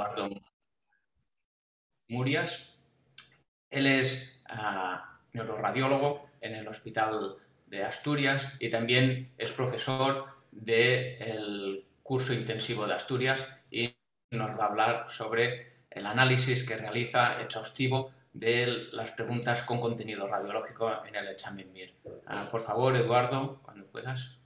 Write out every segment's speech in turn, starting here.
Eduardo Murias. Él es ah, neuroradiólogo en el Hospital de Asturias y también es profesor del curso intensivo de Asturias y nos va a hablar sobre el análisis que realiza exhaustivo de las preguntas con contenido radiológico en el examen MIR. Ah, por favor, Eduardo, cuando puedas.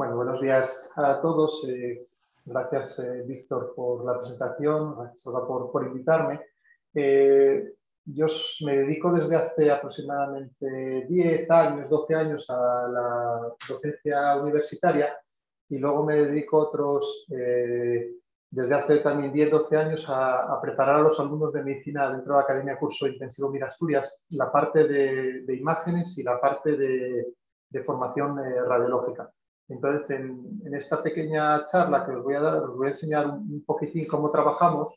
Bueno, buenos días a todos. Eh, gracias, eh, Víctor, por la presentación, gracias por, invitarme. Eh, yo me dedico desde hace aproximadamente 10 años, 12 años a la docencia universitaria y luego me dedico otros, desde hace también 10, 12 años a, preparar a los alumnos de medicina dentro de la Academia Curso Intensivo Mira Asturias, la parte de, imágenes y la parte de formación radiológica. Entonces, en, esta pequeña charla que os voy a dar, os voy a enseñar un, poquitín cómo trabajamos,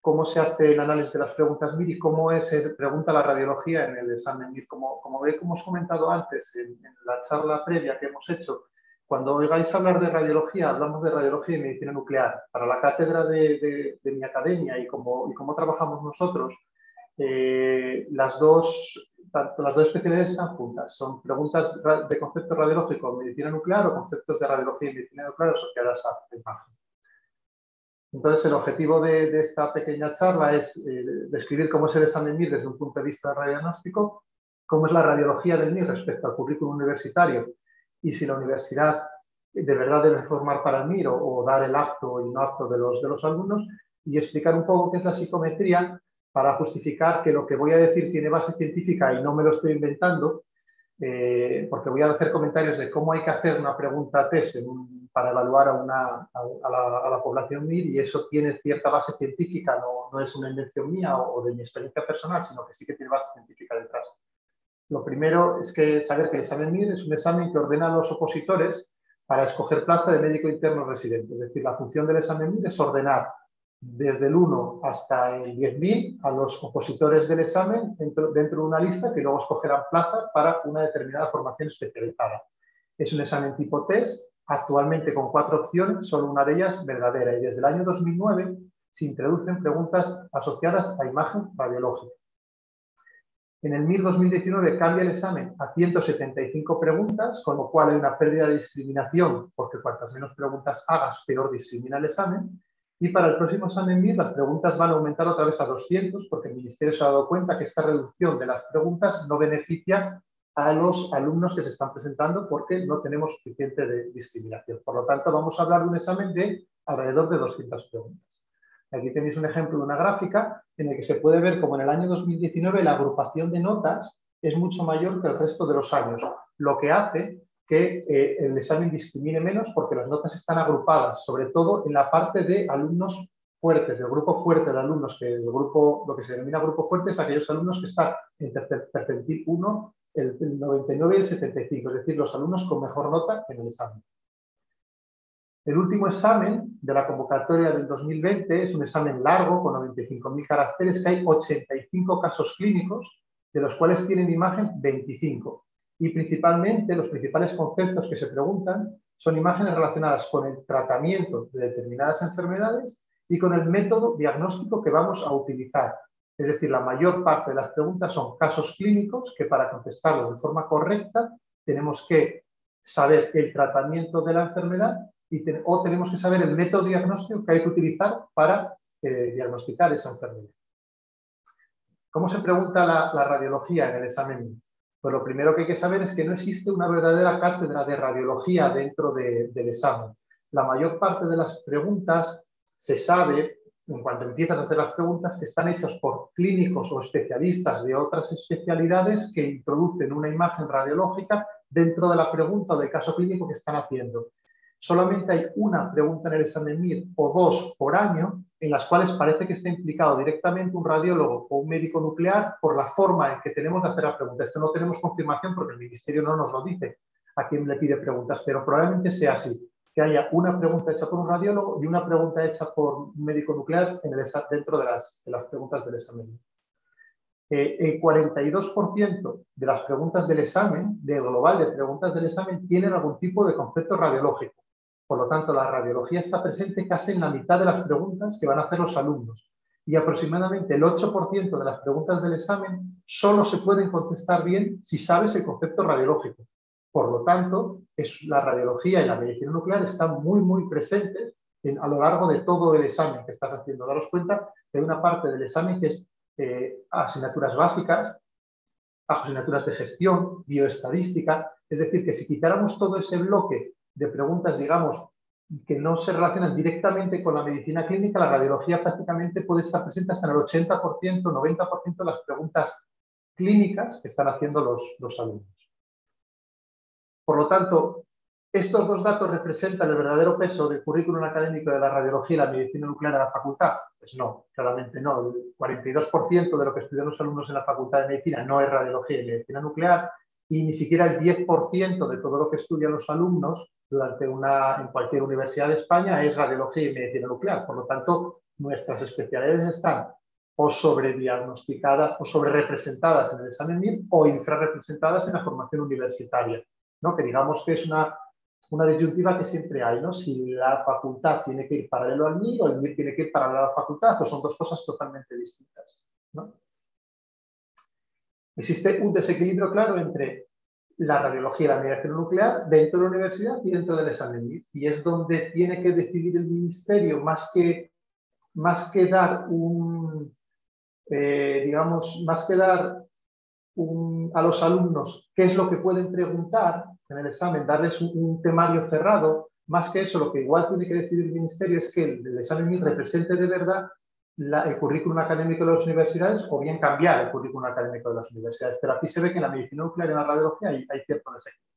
cómo se hace el análisis de las preguntas MIR y cómo se pregunta la radiología en el examen MIR. Como, como hemos comentado antes en, la charla previa que hemos hecho, cuando oigáis hablar de radiología, hablamos de radiología y medicina nuclear. Para la cátedra de, mi academia y cómo, y cómo trabajamos nosotros, eh, las dos tanto las dos especialidades están juntas. Son preguntas de concepto radiológico medicina nuclear o conceptos de radiología y medicina nuclear asociadas a la imagen. Entonces, el objetivo de, esta pequeña charla es eh, describir cómo es el examen MIR desde un punto de vista radiodiagnóstico, cómo es la radiología del MIR respecto al currículum universitario y si la universidad de verdad debe formar para el MIR o, dar el acto y no apto de los, de los alumnos y explicar un poco qué es la psicometría para justificar que lo que voy a decir tiene base científica y no me lo estoy inventando, eh, porque voy a hacer comentarios de cómo hay que hacer una pregunta test para evaluar a, una, a, la, población MIR y eso tiene cierta base científica, no, no es una invención mía o, de mi experiencia personal, sino que sí que tiene base científica detrás. Lo primero es que saber que el examen MIR es un examen que ordena a los opositores para escoger plaza de médico interno residente. Es decir, la función del examen MIR es ordenar desde el 1 hasta el 10.000 a los opositores del examen dentro, de una lista que luego escogerán plaza para una determinada formación especializada. Es un examen tipo test, actualmente con cuatro opciones, solo una de ellas verdadera, y desde el año 2009 se introducen preguntas asociadas a imagen radiológica. En el MIR 2019 cambia el examen a 175 preguntas, con lo cual hay una pérdida de discriminación, porque cuantas menos preguntas hagas, peor discrimina el examen, y para el próximo examen MIR las preguntas van a aumentar otra vez a 200 porque el Ministerio se ha dado cuenta que esta reducción de las preguntas no beneficia a los alumnos que se están presentando porque no tenemos suficiente de discriminación. Por lo tanto, vamos a hablar de un examen de alrededor de 200 preguntas. Aquí tenéis un ejemplo de una gráfica en el que se puede ver como en el año 2019 la agrupación de notas es mucho mayor que el resto de los años, lo que hace que eh, el examen discrimine menos porque las notas están agrupadas, sobre todo en la parte de alumnos fuertes, del grupo fuerte de alumnos, que el grupo, lo que se denomina grupo fuerte es aquellos alumnos que están en percentil 1, el 99 y el 75, es decir, los alumnos con mejor nota en el examen. El último examen de la convocatoria del 2020 es un examen largo con 95.000 caracteres, que hay 85 casos clínicos, de los cuales tienen imagen 25 y principalmente los principales conceptos que se preguntan son imágenes relacionadas con el tratamiento de determinadas enfermedades y con el método diagnóstico que vamos a utilizar. Es decir, la mayor parte de las preguntas son casos clínicos que para contestarlos de forma correcta tenemos que saber el tratamiento de la enfermedad y o tenemos que saber el método diagnóstico que hay que utilizar para eh, diagnosticar esa enfermedad. ¿Cómo se pregunta la, la radiología en el examen pues lo primero que hay que saber es que no existe una verdadera cátedra de radiología dentro del examen. La mayor parte de las preguntas se sabe, en cuanto empiezas a hacer las preguntas, que están hechas por clínicos o especialistas de otras especialidades que introducen una imagen radiológica dentro de la pregunta o del caso clínico que están haciendo. Solamente hay una pregunta en el examen MIR o dos por año en las cuales parece que está implicado directamente un radiólogo o un médico nuclear por la forma en que tenemos de hacer la pregunta. Esto no tenemos confirmación porque el Ministerio no nos lo dice a quien le pide preguntas, pero probablemente sea así, que haya una pregunta hecha por un radiólogo y una pregunta hecha por un médico nuclear dentro de las, de preguntas del examen. eh, el 42% de las preguntas del examen, del global de preguntas del examen, tienen algún tipo de concepto radiológico. Por lo tanto, la radiología está presente casi en la mitad de las preguntas que van a hacer los alumnos. Y aproximadamente el 8% de las preguntas del examen solo se pueden contestar bien si sabes el concepto radiológico. Por lo tanto, es, la radiología y la medicina nuclear están muy, muy presentes a lo largo de todo el examen que estás haciendo. Daros cuenta que hay una parte del examen que es eh, asignaturas básicas, asignaturas de gestión, bioestadística. Es decir, que si quitáramos todo ese bloque de preguntas, digamos, que no se relacionan directamente con la medicina clínica, la radiología prácticamente puede estar presente hasta en el 80%, 90% de las preguntas clínicas que están haciendo los, los alumnos. Por lo tanto, estos dos datos representan el verdadero peso del currículum académico de la radiología y la medicina nuclear en la facultad. Pues no, claramente no. El 42% de lo que estudian los alumnos en la facultad de medicina no es radiología y medicina nuclear y ni siquiera el 10% de todo lo que estudian los alumnos durante una, en cualquier universidad de España es radiología y medicina nuclear. Por lo tanto, nuestras especialidades están o sobrediagnosticadas o sobrerepresentadas en el examen MIR o infrarrepresentadas en la formación universitaria. ¿no? Que digamos que es una una disyuntiva que siempre hay, ¿no? Si la facultad tiene que ir paralelo al MIR o el MIR tiene que ir paralelo a la facultad, o son dos cosas totalmente distintas. Existe un desequilibrio claro entre la radiología y la medicina nuclear dentro de la universidad y dentro del examen. Y es donde tiene que decidir el ministerio más que, más que dar un, eh, digamos, más que dar a los alumnos qué es lo que pueden preguntar, en el examen, darles un, temario cerrado. Más que eso, lo que igual tiene que decidir el Ministerio es que el, examen represente de verdad el currículum académico de las universidades o bien cambiar el currículum académico de las universidades. Pero aquí se ve que en la medicina nuclear y en la radiología hay, cierto desequilibrio.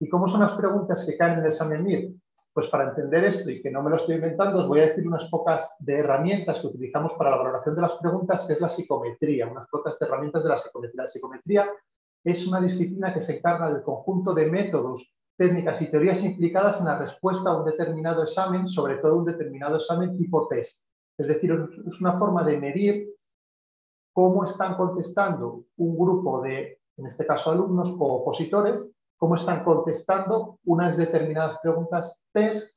¿Y cómo son las preguntas que caen en el examen MIR? Pues para entender esto y que no me lo estoy inventando, os voy a decir unas pocas de herramientas que utilizamos para la valoración de las preguntas, que es la psicometría, unas pocas de herramientas de la psicometría. La psicometría es una disciplina que se encarga del conjunto de métodos, técnicas y teorías implicadas en la respuesta a un determinado examen, sobre todo un determinado examen tipo test. Es decir, es una forma de medir cómo están contestando un grupo de, en este caso, alumnos o opositores, cómo están contestando unas determinadas preguntas test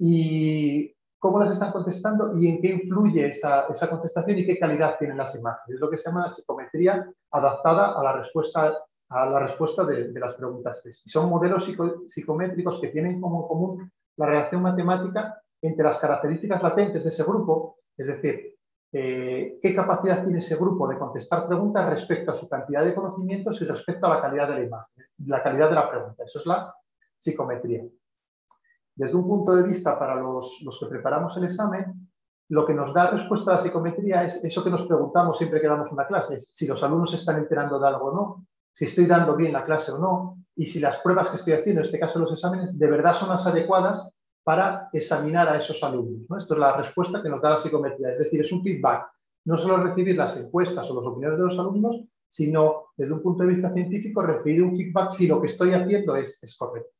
y cómo las están contestando y en qué influye esa, contestación y qué calidad tienen las imágenes. Es lo que se llama la psicometría adaptada a la respuesta, a la respuesta de, las preguntas test. Y son modelos psicométricos que tienen como común la relación matemática entre las características latentes de ese grupo, es decir, eh, qué capacidad tiene ese grupo de contestar preguntas respecto a su cantidad de conocimientos y respecto a la calidad de la imagen, la calidad de la pregunta. Eso es la psicometría. Desde un punto de vista para los, que preparamos el examen, lo que nos da respuesta a la psicometría es eso que nos preguntamos siempre que damos una clase, si los alumnos se están enterando de algo o no, si estoy dando bien la clase o no, y si las pruebas que estoy haciendo, en este caso los exámenes, de verdad son las adecuadas para examinar a esos alumnos. Esto es la respuesta que nos da la psicometría, es decir, es un feedback, no solo recibir las encuestas o las opiniones de los alumnos, sino desde un punto de vista científico recibir un feedback si lo que estoy haciendo es, correcto.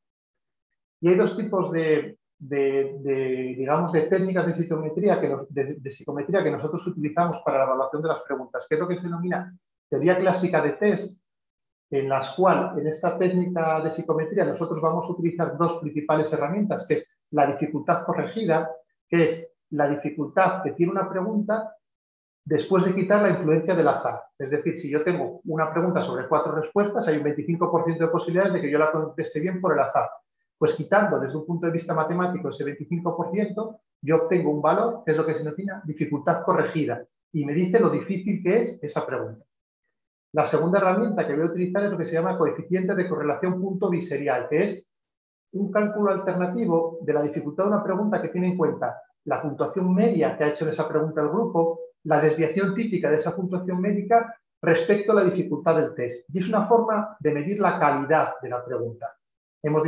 Y hay dos tipos de, digamos, de técnicas de psicometría, que de, psicometría que nosotros utilizamos para la evaluación de las preguntas, que es lo que se denomina teoría clásica de test, en las cuales en esta técnica de psicometría nosotros vamos a utilizar dos principales herramientas, que es la dificultad corregida, que es la dificultad que tiene una pregunta después de quitar la influencia del azar. Es decir, si yo tengo una pregunta sobre cuatro respuestas, hay un 25% de posibilidades de que yo la conteste bien por el azar. Pues quitando desde un punto de vista matemático ese 25%, yo obtengo un valor, que es lo que se denomina dificultad corregida, y me dice lo difícil que es esa pregunta. La segunda herramienta que voy a utilizar es lo que se llama coeficiente de correlación punto biserial, que es un cálculo alternativo de la dificultad de una pregunta que tiene en cuenta la puntuación media que ha hecho de esa pregunta el grupo, la desviación típica de esa puntuación médica respecto a la dificultad del test. Y es una forma de medir la calidad de la pregunta. Hemos,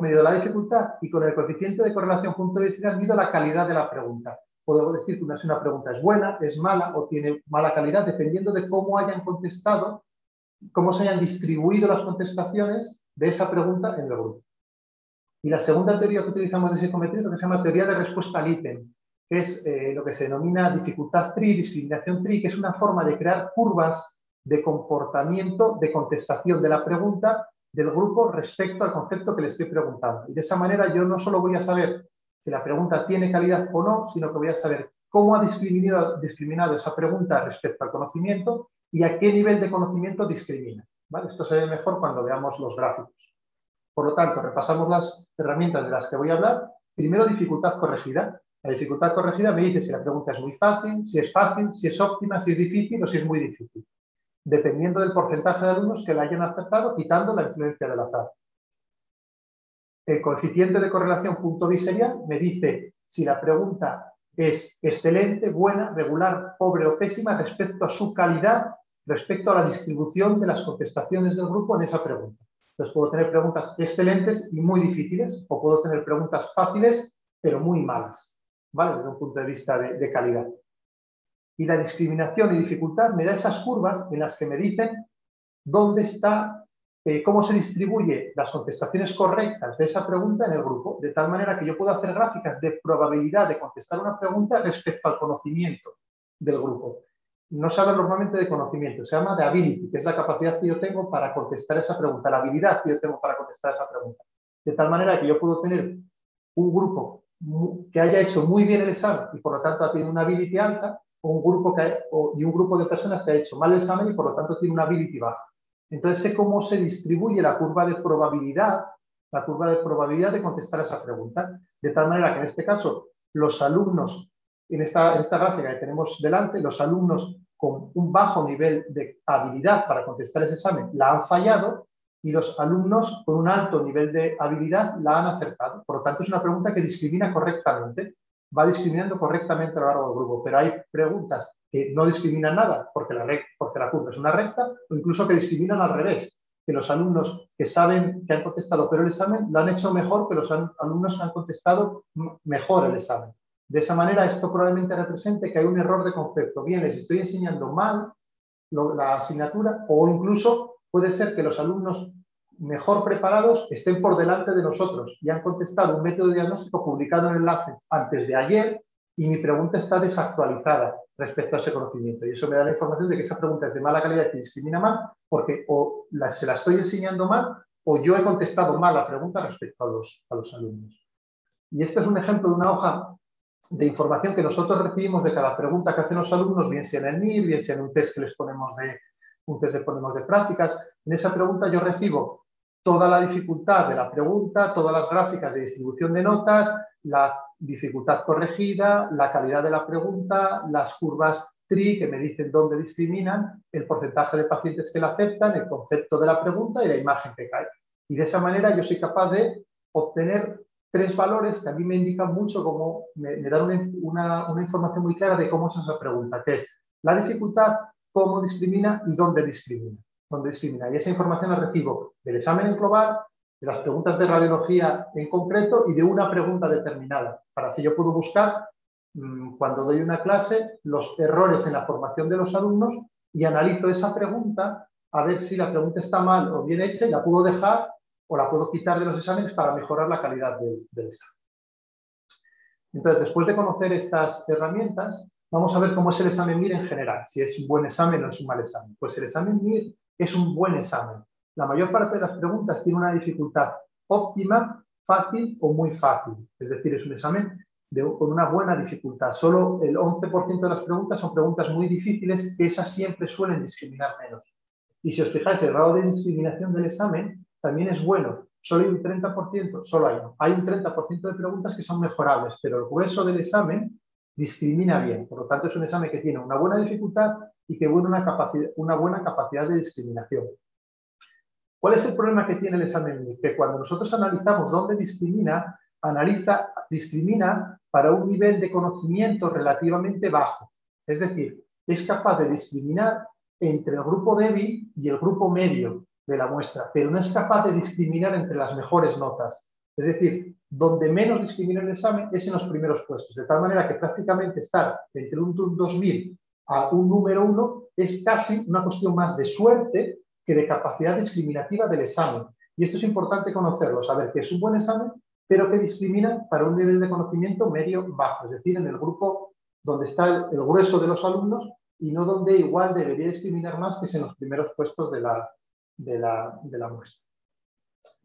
medido la dificultad y con el coeficiente de correlación punto vista mido la calidad de la pregunta. Puedo decir que una, una pregunta es buena, es mala o tiene mala calidad dependiendo de cómo hayan contestado, cómo se hayan distribuido las contestaciones de esa pregunta en el grupo. Y la segunda teoría que utilizamos de psicometría que se llama teoría de respuesta al ítem, que es eh, lo que se denomina dificultad TRI, discriminación TRI, que es una forma de crear curvas de comportamiento de contestación de la pregunta del grupo respecto al concepto que le estoy preguntando. Y de esa manera yo no solo voy a saber si la pregunta tiene calidad o no, sino que voy a saber cómo ha discriminado, esa pregunta respecto al conocimiento y a qué nivel de conocimiento discrimina. Esto se ve mejor cuando veamos los gráficos. Por lo tanto, repasamos las herramientas de las que voy a hablar. Primero, dificultad corregida. La dificultad corregida me dice si la pregunta es muy fácil, si es fácil, si es óptima, si es difícil o si es muy difícil dependiendo del porcentaje de alumnos que la hayan aceptado, quitando la influencia del azar. El coeficiente de correlación punto biserial me dice si la pregunta es excelente, buena, regular, pobre o pésima respecto a su calidad, respecto a la distribución de las contestaciones del grupo en esa pregunta. Entonces puedo tener preguntas excelentes y muy difíciles o puedo tener preguntas fáciles pero muy malas, ¿vale? Desde un punto de vista de calidad. Y la discriminación y dificultad me da esas curvas en las que me dicen dónde está, eh, cómo se distribuye las contestaciones correctas de esa pregunta en el grupo, de tal manera que yo puedo hacer gráficas de probabilidad de contestar una pregunta respecto al conocimiento del grupo. No se habla normalmente de conocimiento, se llama de ability, que es la capacidad que yo tengo para contestar esa pregunta, la habilidad que yo tengo para contestar esa pregunta. De tal manera que yo puedo tener un grupo que haya hecho muy bien el examen y por lo tanto ha tenido una ability alta, un grupo que y un grupo de personas que ha hecho mal el examen y por lo tanto tiene una ability baja. Entonces sé cómo se distribuye la curva de probabilidad, la curva de probabilidad de contestar esa pregunta, de tal manera que en este caso los alumnos, en esta, en esta gráfica que tenemos delante, los alumnos con un bajo nivel de habilidad para contestar ese examen la han fallado y los alumnos con un alto nivel de habilidad la han acertado. Por lo tanto, es una pregunta que discrimina correctamente va discriminando correctamente a lo largo del grupo, pero hay preguntas que no discriminan nada porque la, porque la curva es una recta o incluso que discriminan al revés, que los alumnos que saben que han contestado pero el examen lo han hecho mejor que los alumnos que han contestado mejor el examen. De esa manera, esto probablemente represente que hay un error de concepto. Bien, les estoy enseñando mal la asignatura o incluso puede ser que los alumnos mejor preparados estén por delante de nosotros y han contestado un método de diagnóstico publicado en el enlace antes de ayer y mi pregunta está desactualizada respecto a ese conocimiento. Y eso me da la información de que esa pregunta es de mala calidad y discrimina mal porque o se la estoy enseñando mal o yo he contestado mal la pregunta respecto a los, a los alumnos. Y este es un ejemplo de una hoja de información que nosotros recibimos de cada pregunta que hacen los alumnos, bien sea en el MIR, bien sea en un test que les ponemos de, un test de ponemos de prácticas. En esa pregunta yo recibo toda la dificultad de la pregunta, todas las gráficas de distribución de notas, la dificultad corregida, la calidad de la pregunta, las curvas TRI que me dicen dónde discriminan, el porcentaje de pacientes que la aceptan, el concepto de la pregunta y la imagen que cae. Y de esa manera yo soy capaz de obtener tres valores que a mí me indican mucho, como me, dan una, una información muy clara de cómo es esa pregunta, que es la dificultad, cómo discrimina y dónde discrimina donde discrimina. Y esa información la recibo del examen en global, de las preguntas de radiología en concreto y de una pregunta determinada. Para así yo puedo buscar, mm, cuando doy una clase, los errores en la formación de los alumnos y analizo esa pregunta a ver si la pregunta está mal o bien hecha la puedo dejar o la puedo quitar de los exámenes para mejorar la calidad del, del examen. Entonces, después de conocer estas herramientas, vamos a ver cómo es el examen MIR en general, si es un buen examen o es un mal examen. Pues el examen MIR es un buen examen. La mayor parte de las preguntas tiene una dificultad óptima, fácil o muy fácil. Es decir, es un examen con una buena dificultad. Solo el 11% de las preguntas son preguntas muy difíciles que esas siempre suelen discriminar menos. Y si os fijáis, el grado de discriminación del examen también es bueno. Solo hay un 30%, solo hay, hay un 30% de preguntas que son mejorables, pero el grueso del examen discrimina bien. Por lo tanto, es un examen que tiene una buena dificultad y que tiene una buena capacidad de discriminación. ¿Cuál es el problema que tiene el examen Que cuando nosotros analizamos dónde discrimina, analiza, discrimina para un nivel de conocimiento relativamente bajo. Es decir, es capaz de discriminar entre el grupo débil y el grupo medio de la muestra, pero no es capaz de discriminar entre las mejores notas. Es decir, donde menos discrimina el examen es en los primeros puestos, de tal manera que prácticamente estar entre un 2000 a un número uno es casi una cuestión más de suerte que de capacidad discriminativa del examen. Y esto es importante conocerlo, saber que es un buen examen, pero que discriminan para un nivel de conocimiento medio-bajo, es decir, en el grupo donde está el, grueso de los alumnos y no donde igual debería discriminar más que es en los primeros puestos de la, de la, muestra.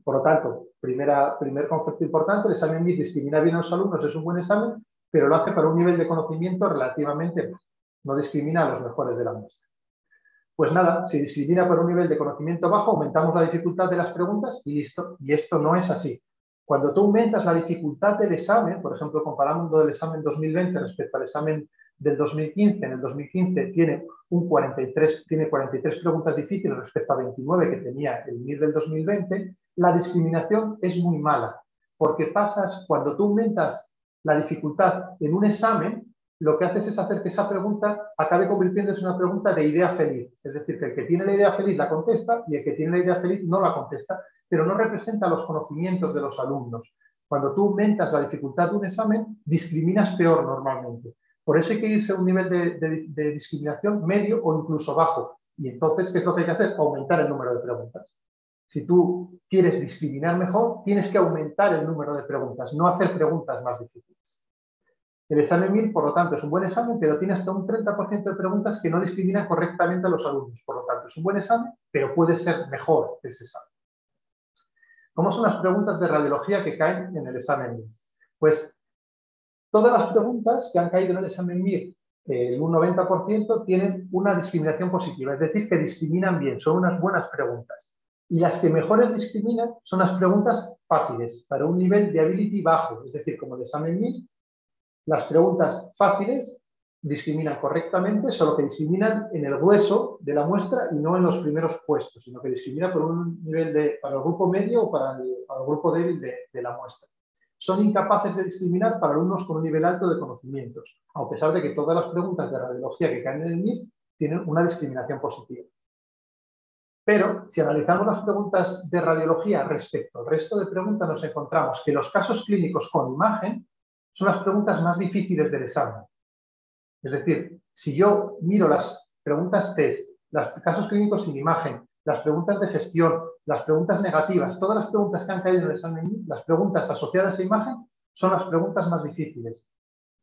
Por lo tanto, primera, primer concepto importante, el examen MIR discrimina bien a los alumnos, es un buen examen, pero lo hace para un nivel de conocimiento relativamente bajo, no discrimina a los mejores de la muestra. Pues nada, si discrimina por un nivel de conocimiento bajo, aumentamos la dificultad de las preguntas y listo. Y esto no es así. Cuando tú aumentas la dificultad del examen, por ejemplo, comparando el examen 2020 respecto al examen del 2015, en el 2015 tiene, un 43, tiene 43 preguntas difíciles respecto a 29 que tenía el MIR del 2020, la discriminación es muy mala, porque pasas, cuando tú aumentas la dificultad en un examen, lo que haces es hacer que esa pregunta acabe convirtiéndose en una pregunta de idea feliz. Es decir, que el que tiene la idea feliz la contesta y el que tiene la idea feliz no la contesta, pero no representa los conocimientos de los alumnos. Cuando tú aumentas la dificultad de un examen, discriminas peor normalmente. Por eso hay que irse a un nivel de, discriminación medio o incluso bajo. Y entonces, ¿qué es lo que hay que hacer? Aumentar el número de preguntas. Si tú quieres discriminar mejor, tienes que aumentar el número de preguntas, no hacer preguntas más difíciles. El examen MIR, por lo tanto, es un buen examen, pero tiene hasta un 30% de preguntas que no discriminan correctamente a los alumnos. Por lo tanto, es un buen examen, pero puede ser mejor ese examen. ¿Cómo son las preguntas de radiología que caen en el examen MIR? Pues todas las preguntas que han caído en el examen MIR, el un 90%, tienen una discriminación positiva, es decir, que discriminan bien, son unas buenas preguntas. Y las que mejores discriminan son las preguntas fáciles, para un nivel de ability bajo, es decir, como el examen MIR, las preguntas fáciles discriminan correctamente, solo que discriminan en el grueso de la muestra y no en los primeros puestos, sino que discrimina por un nivel de, para el grupo medio o para el, grupo débil de, de, la muestra. Son incapaces de discriminar para alumnos con un nivel alto de conocimientos, a pesar de que todas las preguntas de radiología que caen en el MIR tienen una discriminación positiva. Pero si analizamos las preguntas de radiología respecto al resto de preguntas, nos encontramos que los casos clínicos con imagen son las preguntas más difíciles del examen. Es decir, si yo miro las preguntas test, los casos clínicos sin imagen, las preguntas de gestión, las preguntas negativas, todas las preguntas que han caído en el examen, las preguntas asociadas a imagen, son las preguntas más difíciles.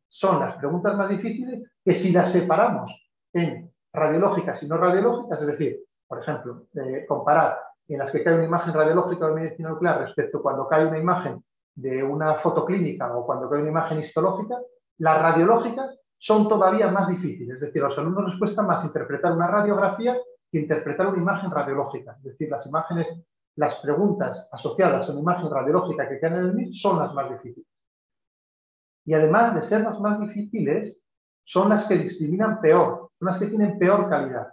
Son las preguntas más difíciles que si las separamos en radiológicas y no radiológicas, es decir, por ejemplo, eh, comparar en las que cae una imagen radiológica de medicina nuclear respecto cuando cae una imagen de una fotoclínica o cuando cae una imagen histológica, las radiológicas son todavía más difíciles. Es decir, a los alumnos les cuesta más interpretar una radiografía que interpretar una imagen radiológica. Es decir, las imágenes, las preguntas asociadas a una imagen radiológica que quedan en el MIR son las más difíciles. Y además de ser las más difíciles, son las que discriminan peor, son las que tienen peor calidad.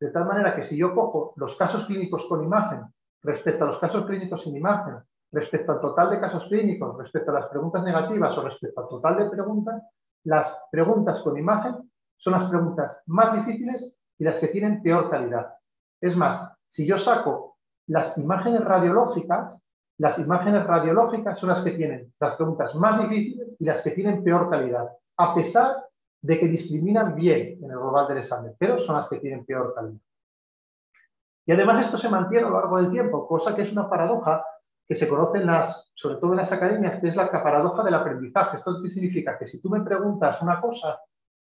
De tal manera que si yo cojo los casos clínicos con imagen respecto a los casos clínicos sin imagen, respecto al total de casos clínicos, respecto a las preguntas negativas o respecto al total de preguntas, las preguntas con imagen son las preguntas más difíciles y las que tienen peor calidad. Es más, si yo saco las imágenes radiológicas, las imágenes radiológicas son las que tienen las preguntas más difíciles y las que tienen peor calidad, a pesar de que discriminan bien en el global del examen, pero son las que tienen peor calidad. Y además esto se mantiene a lo largo del tiempo, cosa que es una paradoja que se conocen las, sobre todo en las academias, que es la paradoja del aprendizaje. ¿Esto significa? Que si tú me preguntas una cosa,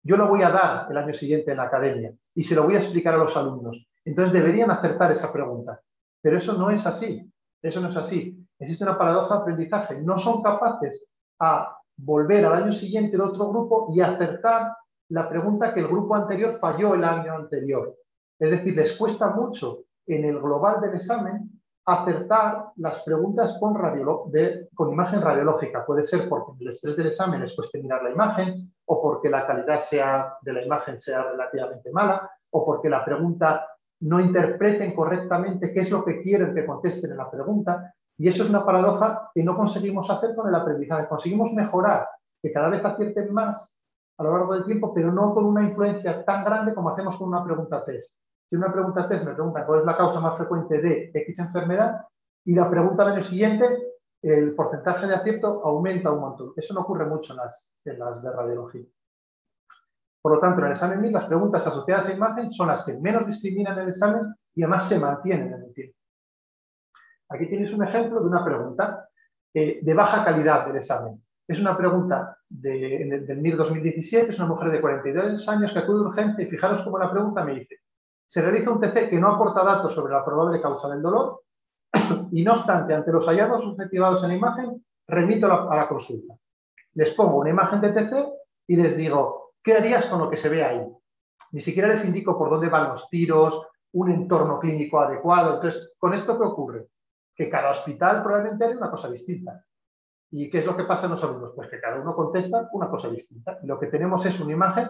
yo lo voy a dar el año siguiente en la academia y se lo voy a explicar a los alumnos. Entonces deberían acertar esa pregunta. Pero eso no es así. Eso no es así. Existe una paradoja de aprendizaje. No son capaces a volver al año siguiente el otro grupo y acertar la pregunta que el grupo anterior falló el año anterior. Es decir, les cuesta mucho en el global del examen acertar las preguntas con, imagen radiológica. Puede ser porque el estrés del examen les cueste mirar la imagen, o porque la calidad de la imagen sea relativamente mala, o porque la pregunta no interpreten correctamente qué es lo que quieren que contesten en la pregunta. Y eso es una paradoja que no conseguimos hacer con el aprendizaje. Conseguimos mejorar, que cada vez acierten más a lo largo del tiempo, pero no con una influencia tan grande como hacemos con una pregunta test. Si una pregunta test me pregunta cuál es la causa más frecuente de X enfermedad y la pregunta del año siguiente, el porcentaje de acierto aumenta un montón. Eso no ocurre mucho en las, las de radiología. Por lo tanto, en el examen MIR, las preguntas asociadas a imagen son las que menos discriminan el examen y además se mantienen en el tiempo. Aquí tienes un ejemplo de una pregunta. eh, de baja calidad del examen. Es una pregunta de, del MIR 2017, es una mujer de 42 años que acude urgente y fijaros cómo la pregunta me dice, se realiza un TC que no aporta datos sobre la probable causa del dolor y no obstante, ante los hallazgos objetivados en la imagen, remito a la consulta. Les pongo una imagen de TC y les digo, ¿qué harías con lo que se ve ahí? Ni siquiera les indico por dónde van los tiros, un entorno clínico adecuado. Entonces, ¿con esto qué ocurre? Que cada hospital probablemente haría una cosa distinta. ¿Y qué es lo que pasa en los alumnos? Pues que cada uno contesta una cosa distinta. Lo que tenemos es una imagen,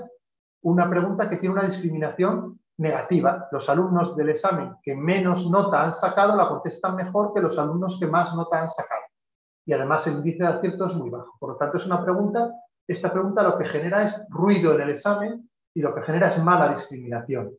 una pregunta que tiene una discriminación negativa. Los alumnos del examen que menos nota han sacado la contestan mejor que los alumnos que más nota han sacado. Y además el índice de acierto es muy bajo. Por lo tanto, es una pregunta, esta pregunta lo que genera es ruido en el examen y lo que genera es mala discriminación.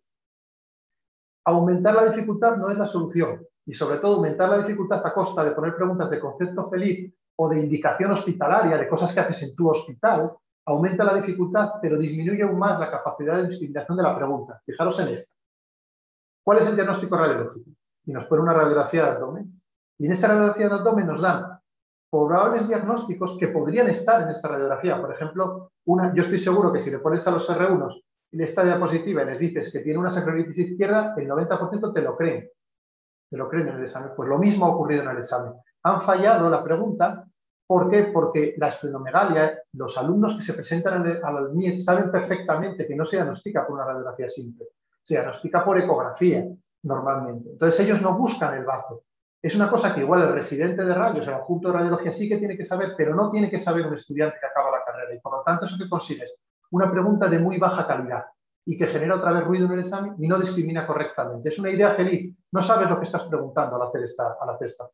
Aumentar la dificultad no es la solución y sobre todo aumentar la dificultad a costa de poner preguntas de concepto feliz o de indicación hospitalaria, de cosas que haces en tu hospital, aumenta la dificultad, pero disminuye aún más la capacidad de discriminación de la pregunta. Fijaros en esta. ¿Cuál es el diagnóstico radiológico? Y nos pone una radiografía de abdomen. Y en esa radiografía de abdomen nos dan probables diagnósticos que podrían estar en esta radiografía. Por ejemplo, yo estoy seguro que si le pones a los R1 en esta diapositiva y les dices que tiene una sacroilitis izquierda, el 90% te lo creen. Te lo creen en el examen. Pues lo mismo ha ocurrido en el examen. Han fallado la pregunta ¿Por qué? Porque la esplenomegalia, los alumnos que se presentan al MIET saben perfectamente que no se diagnostica por una radiografía simple, se diagnostica por ecografía normalmente. Entonces ellos no buscan el bazo. Es una cosa que igual el residente de rayos, el adjunto de radiología sí que tiene que saber, pero no tiene que saber un estudiante que acaba la carrera. Y por lo tanto, eso que consigues, una pregunta de muy baja calidad y que genera otra vez ruido en el examen y no discrimina correctamente. Es una idea feliz. No sabes lo que estás preguntando al hacer esta, al hacer esta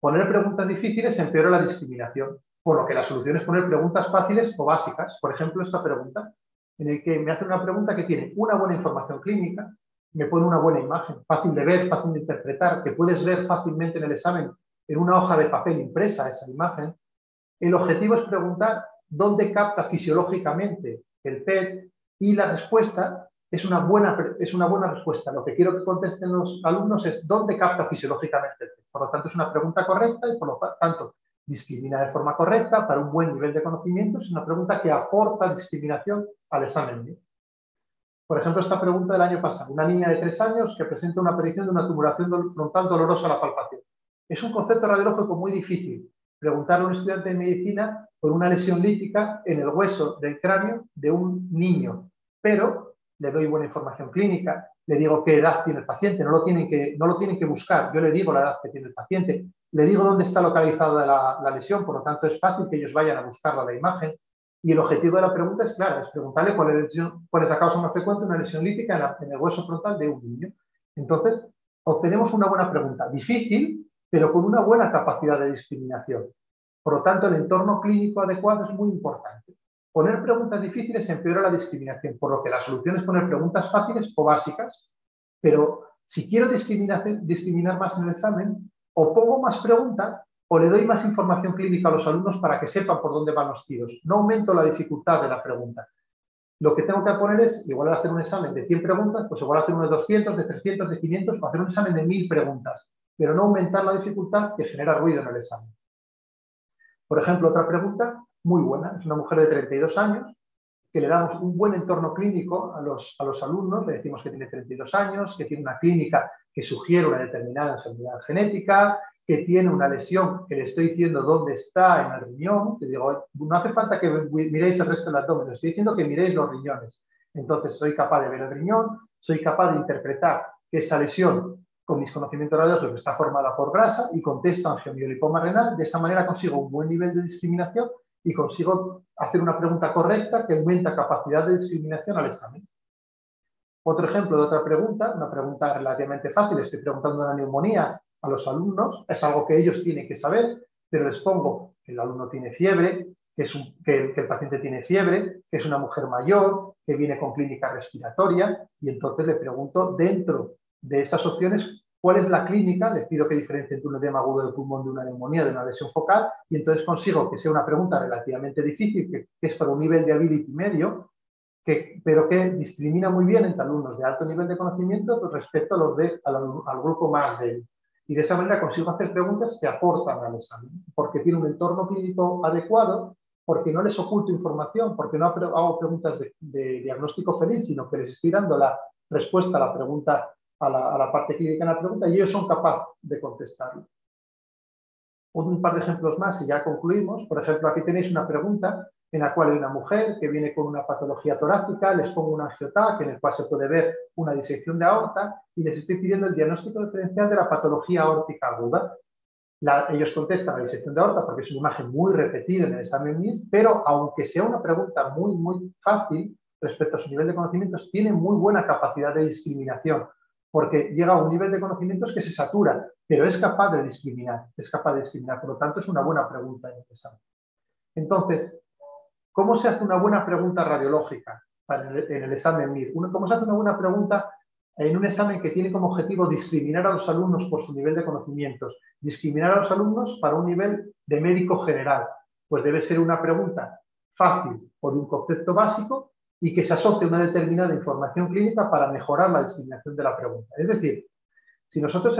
Poner preguntas difíciles empeora la discriminación, por lo que la solución es poner preguntas fáciles o básicas. Por ejemplo, esta pregunta, en el que me hace una pregunta que tiene una buena información clínica, me pone una buena imagen, fácil de ver, fácil de interpretar, que puedes ver fácilmente en el examen en una hoja de papel impresa esa imagen. El objetivo es preguntar dónde capta fisiológicamente el PET y la respuesta es una buena, es una buena respuesta. Lo que quiero que contesten los alumnos es dónde capta fisiológicamente el Por lo tanto, es una pregunta correcta y por lo tanto discrimina de forma correcta para un buen nivel de conocimiento. Es una pregunta que aporta discriminación al examen. Por ejemplo, esta pregunta del año pasado. Una niña de tres años que presenta una aparición de una tumulación frontal dolorosa a la palpación. Es un concepto radiológico muy difícil. Preguntarle a un estudiante de medicina por una lesión lítica en el hueso del cráneo de un niño. Pero le doy buena información clínica, le digo qué edad tiene el paciente, no lo tienen que, no lo tienen que buscar, yo le digo la edad que tiene el paciente, le digo dónde está localizada la, lesión, por lo tanto es fácil que ellos vayan a buscarla la imagen. Y el objetivo de la pregunta es claro, es preguntarle cuál es, la causa más frecuente de una lesión lítica en, el hueso frontal de un niño. Entonces, obtenemos una buena pregunta, difícil, pero con una buena capacidad de discriminación. Por lo tanto, el entorno clínico adecuado es muy importante. Poner preguntas difíciles empeora la discriminación, por lo que la solución es poner preguntas fáciles o básicas, pero si quiero discriminar, más en el examen, o pongo más preguntas o le doy más información clínica a los alumnos para que sepan por dónde van los tiros. No aumento la dificultad de la pregunta. Lo que tengo que poner es, igual de hacer un examen de 100 preguntas, pues igual hacer uno de 200, de 300, de 500, o hacer un examen de 1000 preguntas, pero no aumentar la dificultad que genera ruido en el examen. Por ejemplo, otra pregunta, muy buena. Es una mujer de 32 años que le damos un buen entorno clínico a los, a los alumnos, le decimos que tiene 32 años, que tiene una clínica que sugiere una determinada enfermedad genética, que tiene una lesión que le estoy diciendo dónde está en el riñón, te digo, no hace falta que miréis el resto del abdomen, estoy diciendo que miréis los riñones. Entonces soy capaz de ver el riñón, soy capaz de interpretar que esa lesión con mis conocimientos radiológicos está formada por grasa y contesto angiomiolipoma renal, de esa manera consigo un buen nivel de discriminación y consigo hacer una pregunta correcta que aumenta capacidad de discriminación al examen. Otro ejemplo de otra pregunta, una pregunta relativamente fácil, estoy preguntando una neumonía a los alumnos, es algo que ellos tienen que saber, pero les pongo que el alumno tiene fiebre, que, es que, el paciente tiene fiebre, que es una mujer mayor, que viene con clínica respiratoria, y entonces le pregunto dentro de esas opciones cuál es la clínica, les pido que entre un edema agudo de pulmón de una neumonía, de una lesión focal, y entonces consigo que sea una pregunta relativamente difícil, que, es para un nivel de ability medio, que, pero que discrimina muy bien entre alumnos de alto nivel de conocimiento respecto a los de, al, grupo más débil. y de esa manera consigo hacer preguntas que aportan al examen, porque tiene un entorno clínico adecuado, porque no les oculto información, porque no hago preguntas de, diagnóstico feliz, sino que les estoy dando la respuesta a la pregunta, a la, parte clínica en la pregunta y ellos son capaces de contestarlo. Un par de ejemplos más y ya concluimos. Por ejemplo, aquí tenéis una pregunta en la cual hay una mujer que viene con una patología torácica, les pongo un angiotac en el cual se puede ver una disección de aorta y les estoy pidiendo el diagnóstico diferencial de la patología aórtica aguda. ellos contestan la disección de aorta porque es una imagen muy repetida en el examen MIR, pero aunque sea una pregunta muy, muy fácil respecto a su nivel de conocimientos, tiene muy buena capacidad de discriminación porque llega a un nivel de conocimientos que se satura, pero es capaz de discriminar, es capaz de discriminar. Por lo tanto, es una buena pregunta examen. Entonces, ¿Cómo se hace una buena pregunta radiológica en el examen MIR? ¿Cómo se hace una buena pregunta en un examen que tiene como objetivo discriminar a los alumnos por su nivel de conocimientos, discriminar a los alumnos para un nivel de médico general? Pues debe ser una pregunta fácil o de un concepto básico y que se asocie una determinada información clínica para mejorar la discriminación de la pregunta. Es decir, si nosotros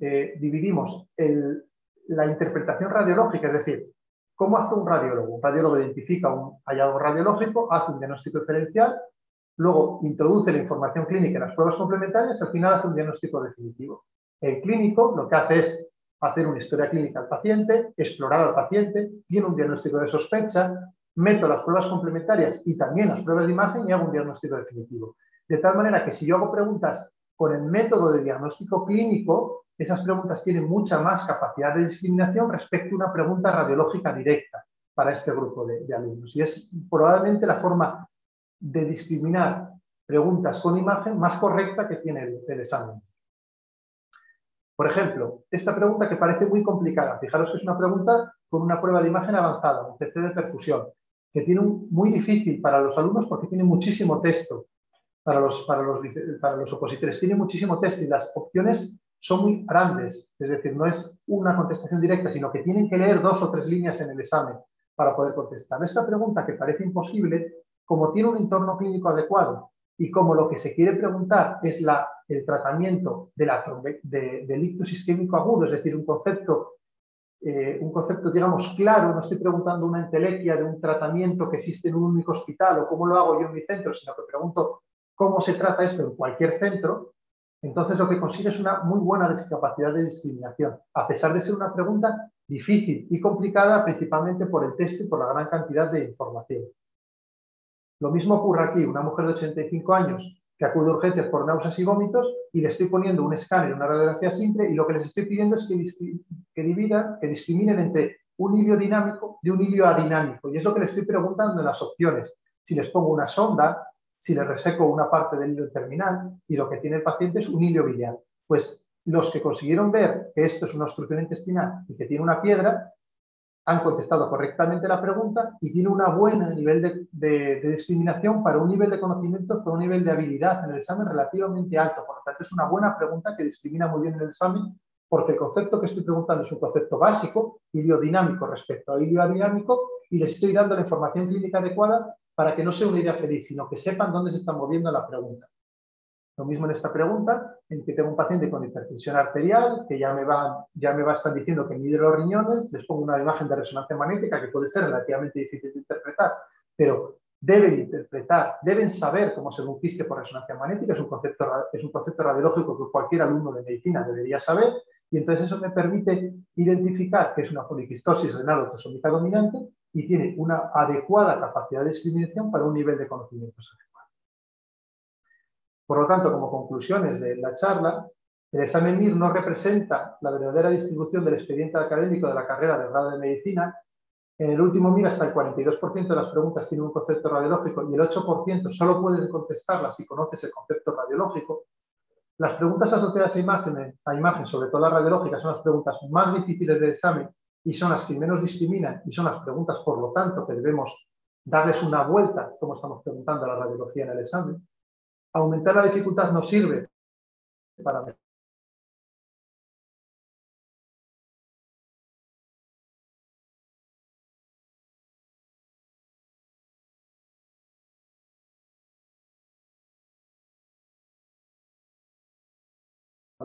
eh, dividimos la interpretación radiológica, es decir, ¿Cómo hace un radiólogo? Un radiólogo identifica un hallazgo radiológico, hace un diagnóstico diferencial, luego introduce la información clínica en las pruebas complementarias y al final hace un diagnóstico definitivo. El clínico lo que hace es hacer una historia clínica al paciente, explorar al paciente, tiene un diagnóstico de sospecha, meto las pruebas complementarias y también las pruebas de imagen y hago un diagnóstico definitivo. De tal manera que si yo hago preguntas con el método de diagnóstico clínico, esas preguntas tienen mucha más capacidad de discriminación respecto a una pregunta radiológica directa para este grupo de, alumnos. Y es probablemente la forma de discriminar preguntas con imagen más correcta que tiene el, examen. Por ejemplo, esta pregunta que parece muy complicada, fijaros que es una pregunta con una prueba de imagen avanzada, un CC de perfusión, que tiene un, muy difícil para los alumnos porque tiene muchísimo texto para los, para los, para los opositores, tiene muchísimo texto y las opciones son muy grandes, es decir, no es una contestación directa, sino que tienen que leer dos o tres líneas en el examen para poder contestar. Esta pregunta que parece imposible, como tiene un entorno clínico adecuado y como lo que se quiere preguntar es la, el tratamiento de la, de, del ictus isquémico agudo, es decir, un concepto, eh, un concepto, digamos, claro, no estoy preguntando una entelequia de un tratamiento que existe en un único hospital o cómo lo hago yo en mi centro, sino que pregunto cómo se trata esto en cualquier centro, entonces lo que consigue es una muy buena capacidad de discriminación, a pesar de ser una pregunta difícil y complicada principalmente por el texto y por la gran cantidad de información. Lo mismo ocurre aquí, una mujer de 85 años que acude a urgencias por náuseas y vómitos y le estoy poniendo un escáner, una radiografía simple y lo que les estoy pidiendo es que, que dividan, que discriminen entre un hilio dinámico de un hilio adinámico. Y es lo que les estoy preguntando en las opciones. Si les pongo una sonda, si le reseco una parte del hilo terminal y lo que tiene el paciente es un hilo biliar. Pues los que consiguieron ver que esto es una obstrucción intestinal y que tiene una piedra, han contestado correctamente la pregunta y tiene un buen nivel de, discriminación para un nivel de conocimiento, para un nivel de habilidad en el examen relativamente alto. Por lo tanto, es una buena pregunta que discrimina muy bien en el examen porque el concepto que estoy preguntando es un concepto básico, dinámico respecto a dinámico, y les estoy dando la información clínica adecuada para que no sea una idea feliz, sino que sepan dónde se está moviendo la pregunta. Lo mismo en esta pregunta, en que tengo un paciente con hipertensión arterial, que ya me va, ya me va a estar diciendo que mide los riñones, les pongo una imagen de resonancia magnética que puede ser relativamente difícil de interpretar, pero deben interpretar, deben saber cómo se un por resonancia magnética, es un, concepto, es un concepto radiológico que cualquier alumno de medicina debería saber, y entonces eso me permite identificar que es una poliquistosis renal autosómica dominante y tiene una adecuada capacidad de discriminación para un nivel de conocimientos adecuado. Por lo tanto, como conclusiones de la charla, el examen MIR no representa la verdadera distribución del expediente académico de la carrera de grado de medicina. En el último MIR hasta el 42% de las preguntas tienen un concepto radiológico y el 8% solo puedes contestarlas si conoces el concepto radiológico. Las preguntas asociadas a imagen, a imagen, sobre todo las radiológicas, son las preguntas más difíciles del examen y son las que menos discriminan y son las preguntas, por lo tanto, que debemos darles una vuelta, como estamos preguntando a la radiología en el examen. Aumentar la dificultad no sirve para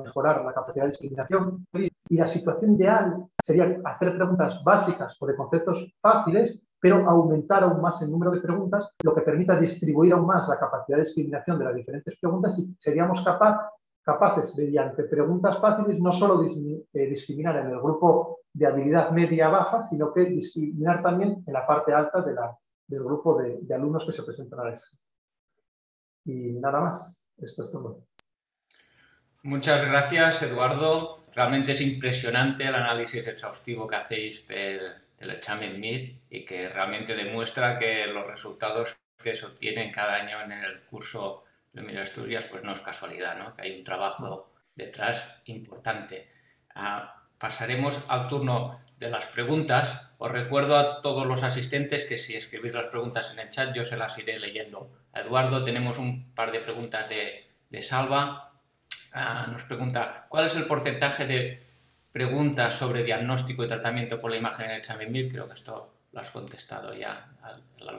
mejorar la capacidad de discriminación. Y la situación ideal sería hacer preguntas básicas sobre conceptos fáciles, pero aumentar aún más el número de preguntas, lo que permita distribuir aún más la capacidad de discriminación de las diferentes preguntas y seríamos capaz, capaces, mediante preguntas fáciles, no solo eh, discriminar en el grupo de habilidad media-baja, sino que discriminar también en la parte alta de la, del grupo de, alumnos que se presentan a la examen. Y nada más, esto es todo. Muchas gracias, Eduardo. Realmente es impresionante el análisis exhaustivo que hacéis del, examen MIR y que realmente demuestra que los resultados que se obtienen cada año en el curso de MIR Asturias pues no es casualidad, ¿no? que hay un trabajo detrás importante. Ah, pasaremos al turno de las preguntas. Os recuerdo a todos los asistentes que si escribís las preguntas en el chat yo se las iré leyendo. Eduardo tenemos un par de preguntas de, de Salva Ah, nos pregunta, ¿cuál es el porcentaje de preguntas sobre diagnóstico y tratamiento por la imagen en el examen MIR? Creo que esto lo has contestado ya.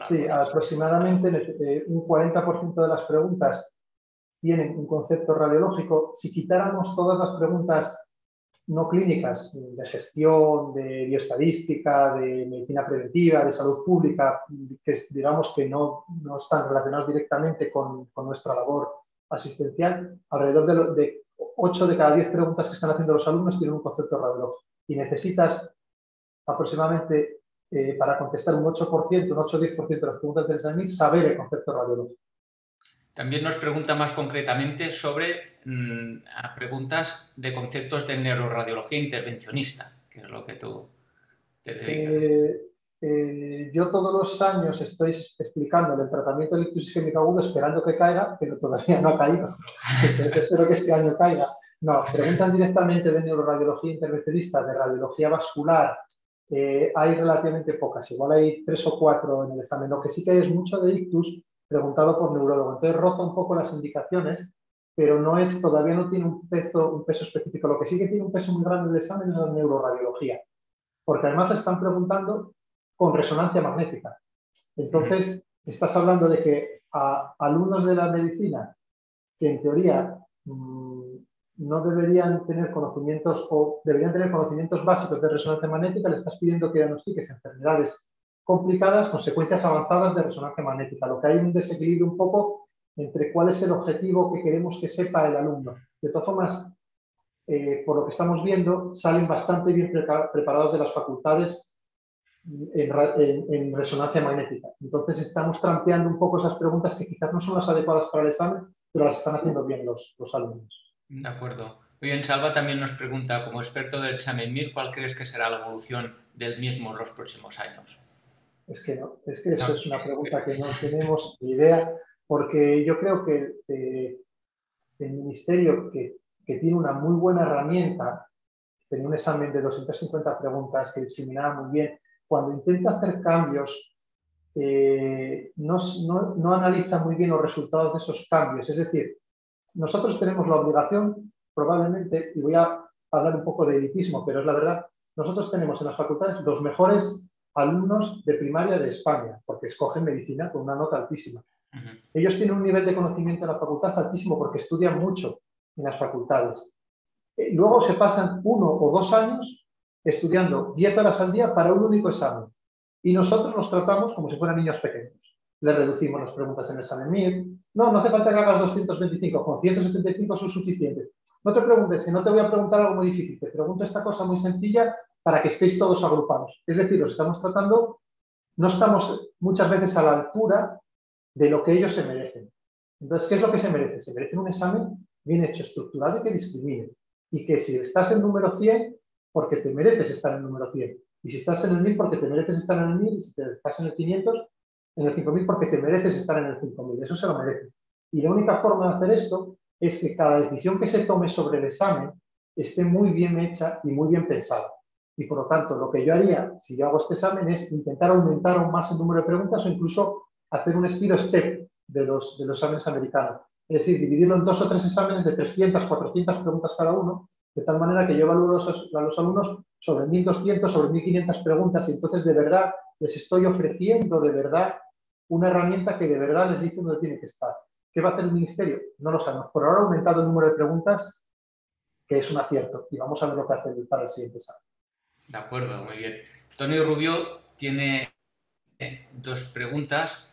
sí, aproximadamente eh, un 40% de las preguntas tienen un concepto radiológico. Si quitáramos todas las preguntas no clínicas, de gestión, de bioestadística, de medicina preventiva, de salud pública, que digamos que no, no están relacionadas directamente con, con nuestra labor asistencial, alrededor de, 8 de cada 10 preguntas que están haciendo los alumnos tienen un concepto radiológico y necesitas aproximadamente eh, para contestar un 8%, un 8-10% de las preguntas del examen, saber el concepto radiológico. También nos pregunta más concretamente sobre mm, preguntas de conceptos de neuroradiología intervencionista, que es lo que tú te dedicas. Eh, eh, yo todos los años estoy explicando el tratamiento de ictus isquémica agudo esperando que caiga, pero todavía no ha caído. Entonces espero que este año caiga. No, preguntan directamente de neuroradiología intervencionista, de radiología vascular. Eh, hay relativamente pocas, igual hay tres o cuatro en el examen. Lo que sí que hay es mucho de ictus preguntado por neurólogo. Entonces roza un poco las indicaciones, pero no es, todavía no tiene un peso, un peso específico. Lo que sí que tiene un peso muy grande en el examen es la neuroradiología, porque además están preguntando con resonancia magnética. Entonces, estás hablando de que a alumnos de la medicina que en teoría mm, no deberían tener conocimientos o deberían tener conocimientos básicos de resonancia magnética, le estás pidiendo que diagnostiques enfermedades complicadas, consecuencias avanzadas de resonancia magnética, lo que hay un desequilibrio un poco entre cuál es el objetivo que queremos que sepa el alumno. De todas formas, eh, por lo que estamos viendo, salen bastante bien preparados de las facultades en, resonancia magnética. Entonces estamos trampeando un poco esas preguntas que quizás no son las adecuadas para el examen, pero las están haciendo bien los, los alumnos. De acuerdo. Muy bien, Salva también nos pregunta, como experto del examen MIR, ¿cuál crees que será la evolución del mismo en los próximos años? Es que no, es que eso es una pregunta que no tenemos ni idea, porque yo creo que eh, el ministerio, que, que, tiene una muy buena herramienta, tenía un examen de 250 preguntas que discriminaba muy bien, cuando intenta hacer cambios, eh, no, no, analiza muy bien los resultados de esos cambios. Es decir, nosotros tenemos la obligación, probablemente, y voy a hablar un poco de elitismo, pero es la verdad, nosotros tenemos en las facultades los mejores alumnos de primaria de España, porque escogen medicina con una nota altísima. Ellos tienen un nivel de conocimiento en la facultad altísimo porque estudian mucho en las facultades. Eh, luego se pasan uno o dos años estudiando 10 horas al día para un único examen. Y nosotros nos tratamos como si fueran niños pequeños. Le reducimos las preguntas en el examen. No, no hace falta que hagas 225, con 175 son suficientes. No te preguntes, si no te voy a preguntar algo muy difícil, te pregunto esta cosa muy sencilla para que estéis todos agrupados. Es decir, los estamos tratando, no estamos muchas veces a la altura de lo que ellos se merecen. Entonces, ¿qué es lo que se merece? Se merecen un examen bien hecho, estructurado y que discrimine. Y que si estás en número 100, porque te mereces estar en el número 100. Y si estás en el 1000 porque te mereces estar en el 1000, y si estás en el 500, en el 5000 porque te mereces estar en el 5000. Eso se lo merece. Y la única forma de hacer esto es que cada decisión que se tome sobre el examen esté muy bien hecha y muy bien pensada. Y por lo tanto, lo que yo haría si yo hago este examen es intentar aumentar aún más el número de preguntas o incluso hacer un estilo STEP de los, de los exámenes americanos. Es decir, dividirlo en dos o tres exámenes de 300, 400 preguntas cada uno de tal manera que yo evalúo a los alumnos sobre 1.200, sobre 1.500 preguntas y entonces de verdad les estoy ofreciendo de verdad una herramienta que de verdad les dice dónde tiene que estar. ¿Qué va a hacer el ministerio? No lo sabemos. Por ahora ha aumentado el número de preguntas que es un acierto. Y vamos a ver lo que hace para el siguiente examen. De acuerdo, muy bien. Tony Rubio tiene eh, dos preguntas.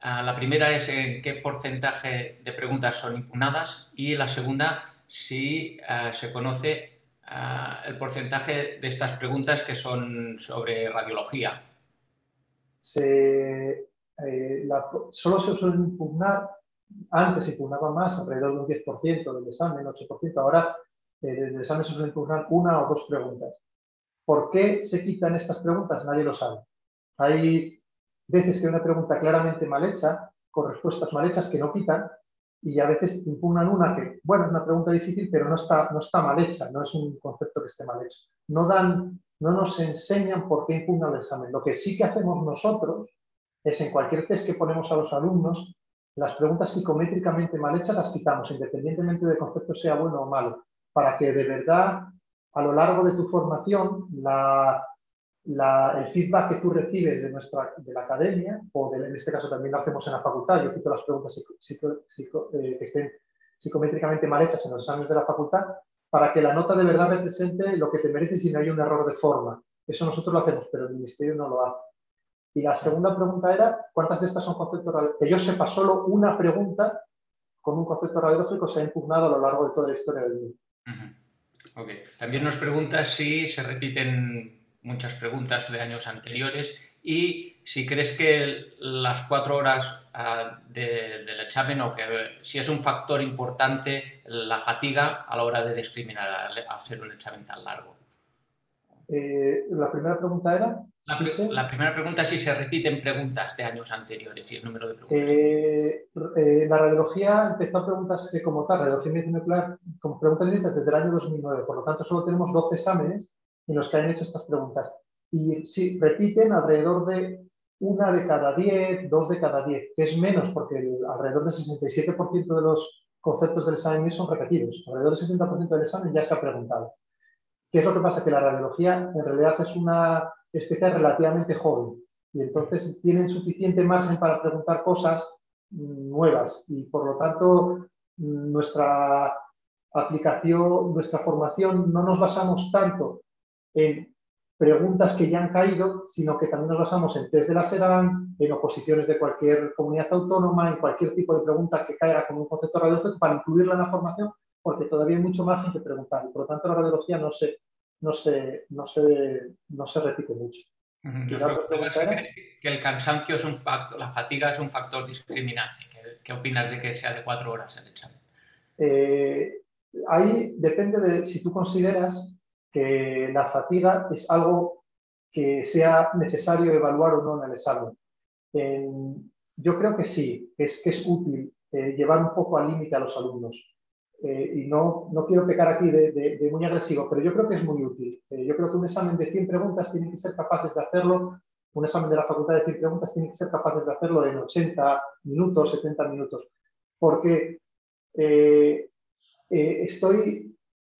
Ah, la primera es en qué porcentaje de preguntas son impugnadas y la segunda si ah, se conoce ah, el porcentaje de estas preguntas que son sobre radiología. Se, eh, solo se suelen impugnar, antes se impugnaba más, alrededor de un 10% del examen, 8%, ahora eh, del examen se suelen impugnar una o dos preguntas. ¿Por qué se quitan estas preguntas? Nadie lo sabe. Hay veces que una pregunta claramente mal hecha, con respuestas mal hechas que no quitan, y a veces impugnan una que, bueno, es una pregunta difícil, pero no está, no está mal hecha, no es un concepto que esté mal hecho. No, dan, no nos enseñan por qué impugnan el examen. Lo que sí que hacemos nosotros es en cualquier test que ponemos a los alumnos, las preguntas psicométricamente mal hechas las quitamos, independientemente del concepto sea bueno o malo, para que de verdad a lo largo de tu formación la, el feedback que tú recibes de, nuestra, de la academia, o en este caso también lo hacemos en la facultad, yo quito las preguntas eh, que estén psicométricamente mal hechas en los exámenes de la facultad, para que la nota de verdad represente lo que te mereces y no hay un error de forma. Eso nosotros lo hacemos, pero el ministerio no lo hace. Y la segunda pregunta era, ¿cuántas de estas son conceptos radiológicos? Que yo sepa, solo una pregunta con un concepto radiológico se ha impugnado a lo largo de toda la historia del mundo. También nos pregunta si se repiten muchas preguntas de años anteriores y si crees que las cuatro horas ah, del examen o que si es un factor importante la fatiga a la hora de discriminar al hacer un examen tan largo. Eh, la primera pregunta era... La, primera pregunta es si se repiten preguntas de años anteriores y el número de preguntas. Eh, eh, la radiología empezó a preguntarse como tal, radiología nuclear, como preguntas desde el año 2009, por lo tanto solo tenemos 12 exámenes en los que han hecho estas preguntas. Y sí, repiten alrededor de una de cada diez, dos de cada diez, que es menos porque alrededor del 67% de los conceptos del examen son repetidos. Alrededor del 60% del examen ya se ha preguntado. ¿Qué es lo que pasa? Que la radiología en realidad es una especie relativamente joven y entonces tienen suficiente margen para preguntar cosas nuevas y por lo tanto nuestra aplicación, nuestra formación no nos basamos tanto en preguntas que ya han caído, sino que también nos basamos en test de la SERAN, en oposiciones de cualquier comunidad autónoma, en cualquier tipo de pregunta que caiga con un concepto radiológico para incluirla en la formación, porque todavía hay mucho margen que preguntar. Y por lo tanto, la radiología no se, no se, no se, no se repite mucho. que el cansancio es un factor, la fatiga es un factor discriminante. ¿Qué, opinas de que sea de cuatro horas el examen? Eh, ahí depende de si tú consideras que la fatiga es algo que sea necesario evaluar o no en el examen. yo creo que sí, es que es útil eh, llevar un poco al límite a los alumnos. Eh, y no, no quiero pecar aquí de, muy agresivo, pero yo creo que es muy útil. Eh, yo creo que un examen de 100 preguntas tiene que ser capaces de hacerlo, un examen de la facultad de 100 preguntas tiene que ser capaces de hacerlo en 80 minutos, 70 minutos, porque estoy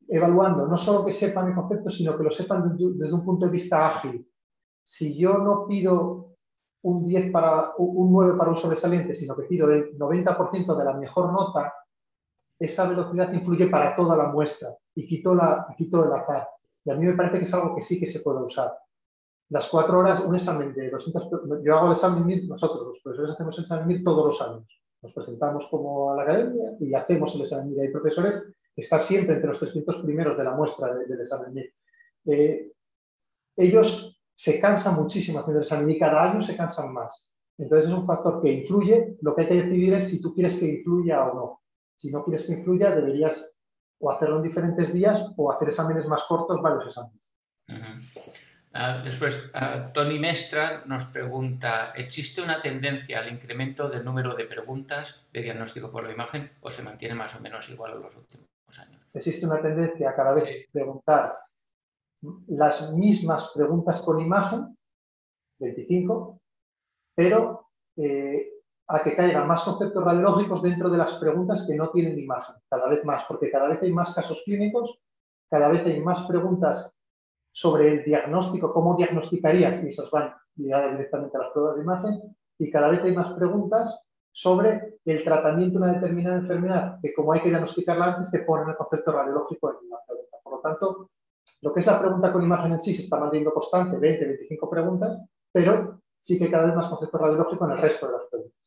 evaluando no solo que sepan el concepto, sino que lo sepan desde un punto de vista ágil. Si yo no pido un 10 para un 9 para un sobresaliente, sino que pido el 90% de la mejor nota, esa velocidad influye para toda la muestra y quito, la, quito el azar. Y a mí me parece que es algo que sí que se puede usar. Las cuatro horas, un examen de 200... Yo hago el examen MIR, nosotros los profesores hacemos el examen MIR todos los años. Nos presentamos como a la academia y hacemos el examen MIR. Hay profesores estar siempre entre los 300 primeros de la muestra del examen. Eh, ellos se cansan muchísimo haciendo el examen y cada año se cansan más. Entonces es un factor que influye. Lo que hay que decidir es si tú quieres que influya o no. Si no quieres que influya, deberías o hacerlo en diferentes días o hacer exámenes más cortos, varios exámenes. Ah, después, ah, Tony Mestra nos pregunta, ¿existe una tendencia al incremento del número de preguntas de diagnóstico por la imagen o se mantiene más o menos igual en los últimos Existe una tendencia a cada vez preguntar las mismas preguntas con imagen, 25, pero eh, a que caigan más conceptos radiológicos dentro de las preguntas que no tienen imagen, cada vez más, porque cada vez hay más casos clínicos, cada vez hay más preguntas sobre el diagnóstico, cómo diagnosticarías, y esas van directamente a las pruebas de imagen, y cada vez hay más preguntas sobre el tratamiento de una determinada enfermedad, que como hay que diagnosticarla antes, te ponen el concepto radiológico en imagen. lo tanto, lo que es la pregunta con imagen en sí se está manteniendo constante, 20, 25 preguntas, pero sí que cada vez más concepto radiológico en el resto de las preguntas.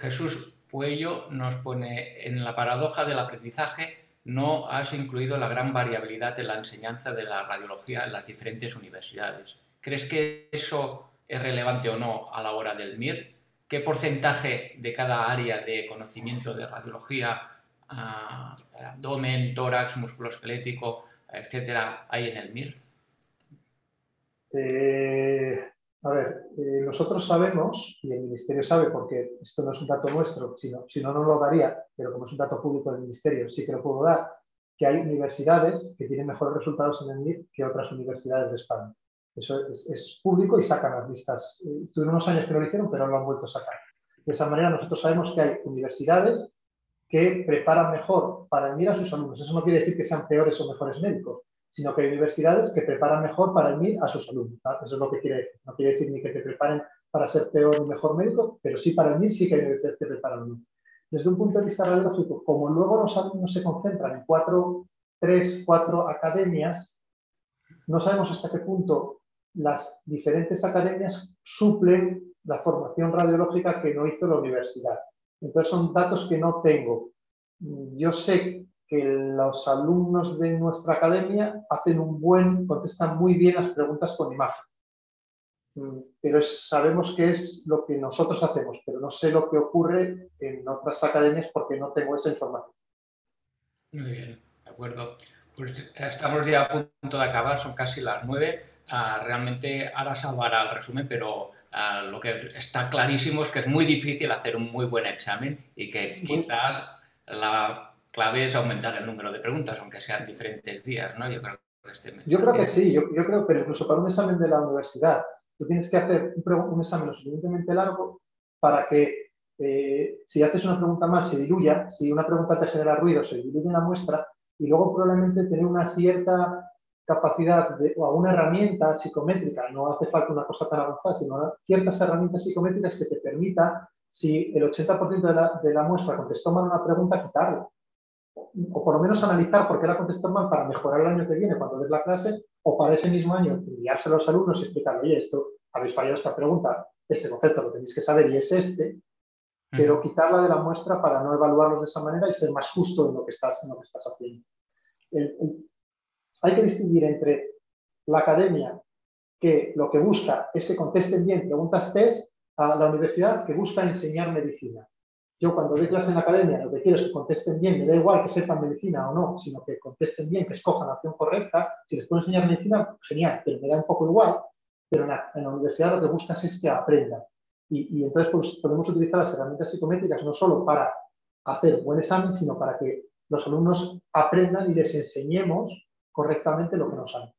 Jesús Puello nos pone en la paradoja del aprendizaje no has incluido la gran variabilidad de la enseñanza de la radiología en las diferentes universidades. ¿Crees que eso es relevante o no a la hora del MIR? ¿Qué porcentaje de cada área de conocimiento de radiología, ah, abdomen, tórax, músculo esquelético, etcétera, hay en el MIR? Eh, a ver, eh, nosotros sabemos, y el Ministerio sabe, porque esto no es un dato nuestro, si no, no lo daría, pero como es un dato público del Ministerio, sí que lo puedo dar, que hay universidades que tienen mejores resultados en el MIR que otras universidades de España. Eso es, público y sacan las listas. Eh, Tuvieron unos años que lo hicieron, pero lo han vuelto a sacar. De esa manera nosotros sabemos que hay universidades que preparan mejor para el MIR a sus alumnos. Eso no quiere decir que sean peores o mejores médicos, sino que hay universidades que preparan mejor para el MIR a sus alumnos. Eso es lo que quiere decir. No quiere decir ni que te preparen para ser peor o mejor médico, pero sí para el MIR sí que hay universidades que preparan Desde un punto de vista radiológico, como luego los alumnos se concentran en cuatro, tres, cuatro academias, no sabemos hasta qué punto las diferentes academias suplen la formación radiológica que no hizo la universidad. Entonces son datos que no tengo. Yo sé que los alumnos de nuestra academia hacen un buen, contestan muy bien las preguntas con imagen. Mm, pero sabemos que es lo que nosotros hacemos, pero no sé lo que ocurre en otras academias porque no tengo esa información. Muy bien, de acuerdo. Pues estamos ya a punto de acabar, son casi las nueve. Ah, realmente ahora salvará el resumen, pero ah, lo que está clarísimo es que es muy difícil hacer un muy buen examen y que quizás la clave es aumentar el número de preguntas, aunque sean diferentes días, ¿no? Yo creo que, este yo creo que sí, yo, yo, creo, pero incluso para un examen de la universidad, tú tienes que hacer un, un examen lo suficientemente largo para que eh, si haces una pregunta mal se diluya, si una pregunta te genera ruido, se diluye la muestra y luego probablemente tener una cierta capacidad de, o una herramienta psicométrica, no hace falta una cosa tan avanzada, sino ciertas herramientas psicométricas que te permita, si el 80% de la, de la muestra contestó mal una pregunta, quitarla o por lo menos analizar por qué la contestó mal para mejorar el año que viene cuando des la clase, o para ese mismo año enviarse a los alumnos y explicarle, oye, esto, habéis fallado esta pregunta, este concepto lo tenéis que saber y es este, pero quitarla de la muestra para no evaluarlos de esa manera y ser más justo en lo que estás, en lo que estás haciendo. Hay que distinguir entre la academia, que lo que busca es que contesten bien preguntas test, a la universidad que busca enseñar medicina. Yo cuando doy clase en la academia lo que quiero es que contesten bien, me da igual que sepan medicina o no, sino que contesten bien, que escojan la opción correcta. Si les puedo enseñar medicina, genial, pero me da un poco igual. Pero en la, universidad lo que buscas es que aprendan. Y, entonces pues, podemos utilizar las herramientas psicométricas no solo para hacer buen examen, sino para que los alumnos aprendan y les enseñemos correctamente lo que nos saben.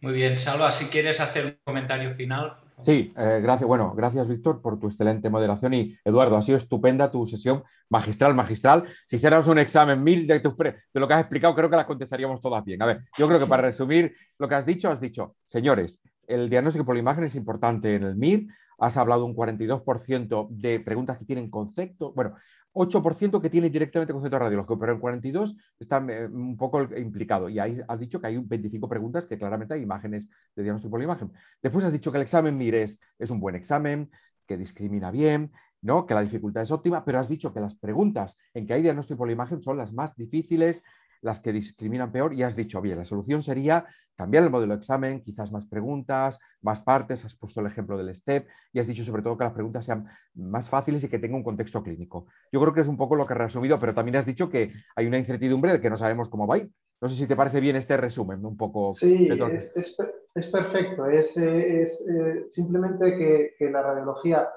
Muy bien, Salva, si quieres hacer un comentario final. Sí, eh, gracias. Bueno, gracias Víctor por tu excelente moderación y Eduardo, ha sido estupenda tu sesión magistral, magistral. Si hiciéramos un examen mil de, de lo que has explicado, creo que las contestaríamos todas bien. A ver, yo creo que para resumir lo que has dicho, has dicho, señores, el diagnóstico por la imagen es importante en el MIR. Has hablado un 42% de preguntas que tienen concepto. Bueno, 8% que tiene directamente concepto radiológico, pero en 42 está eh, un poco implicado. Y ahí has dicho que hay 25 preguntas que claramente hay imágenes de diagnóstico por la imagen. Después has dicho que el examen MIRES es un buen examen, que discrimina bien, ¿no? que la dificultad es óptima, pero has dicho que las preguntas en que hay diagnóstico por la imagen son las más difíciles, las que discriminan peor y has dicho, bien, la solución sería cambiar el modelo de examen, quizás más preguntas, más partes, has puesto el ejemplo del STEP y has dicho sobre todo que las preguntas sean más fáciles y que tengan un contexto clínico. Yo creo que es un poco lo que has resumido, pero también has dicho que hay una incertidumbre de que no sabemos cómo va a ir. No sé si te parece bien este resumen, un poco. Sí, es, perfecto. Es, eh, simplemente que, la radiología,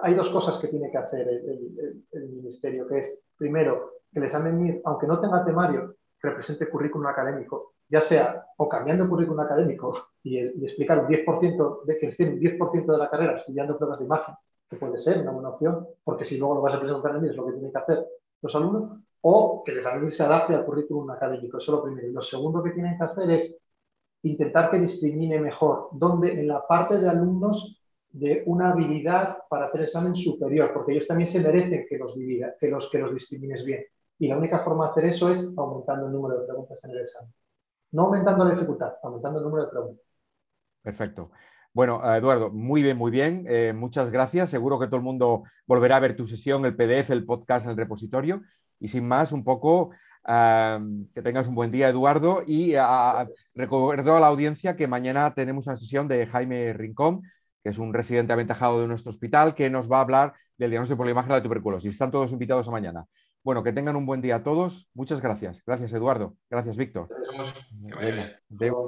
hay dos cosas que tiene que hacer el, el ministerio, que es, primero, que el examen aunque no tenga temario, represente currículum académico, ya sea o cambiando currículum académico y, explicar un 10% de que estén un 10% de la carrera estudiando pruebas de imagen, que puede ser una buena opción, porque si luego lo vas a presentar en mí es lo que tienen que hacer los alumnos, o que el examen se adapte al currículum académico, eso es lo primero. Y lo segundo que tienen que hacer es intentar que discrimine mejor, donde en la parte de alumnos de una habilidad para hacer examen superior, porque ellos también se merecen que los, divida, que los, que los discrimines bien Y la única forma de hacer eso es aumentando el número de preguntas en el examen. No aumentando la dificultad, aumentando el número de preguntas. Perfecto. Bueno, Eduardo, muy bien, muy bien. Eh, muchas gracias. Seguro que todo el mundo volverá a ver tu sesión, el PDF, el podcast el repositorio. Y sin más, un poco que tengas un buen día, Eduardo. Y recuerdo a la audiencia que mañana tenemos una sesión de Jaime Rincón, que es un residente aventajado de nuestro hospital, que nos va a hablar del diagnóstico por la imagen de tuberculosis. Están todos invitados a mañana. Bueno, que tengan un buen día a todos. Muchas gracias. Gracias, Eduardo. Gracias, Víctor.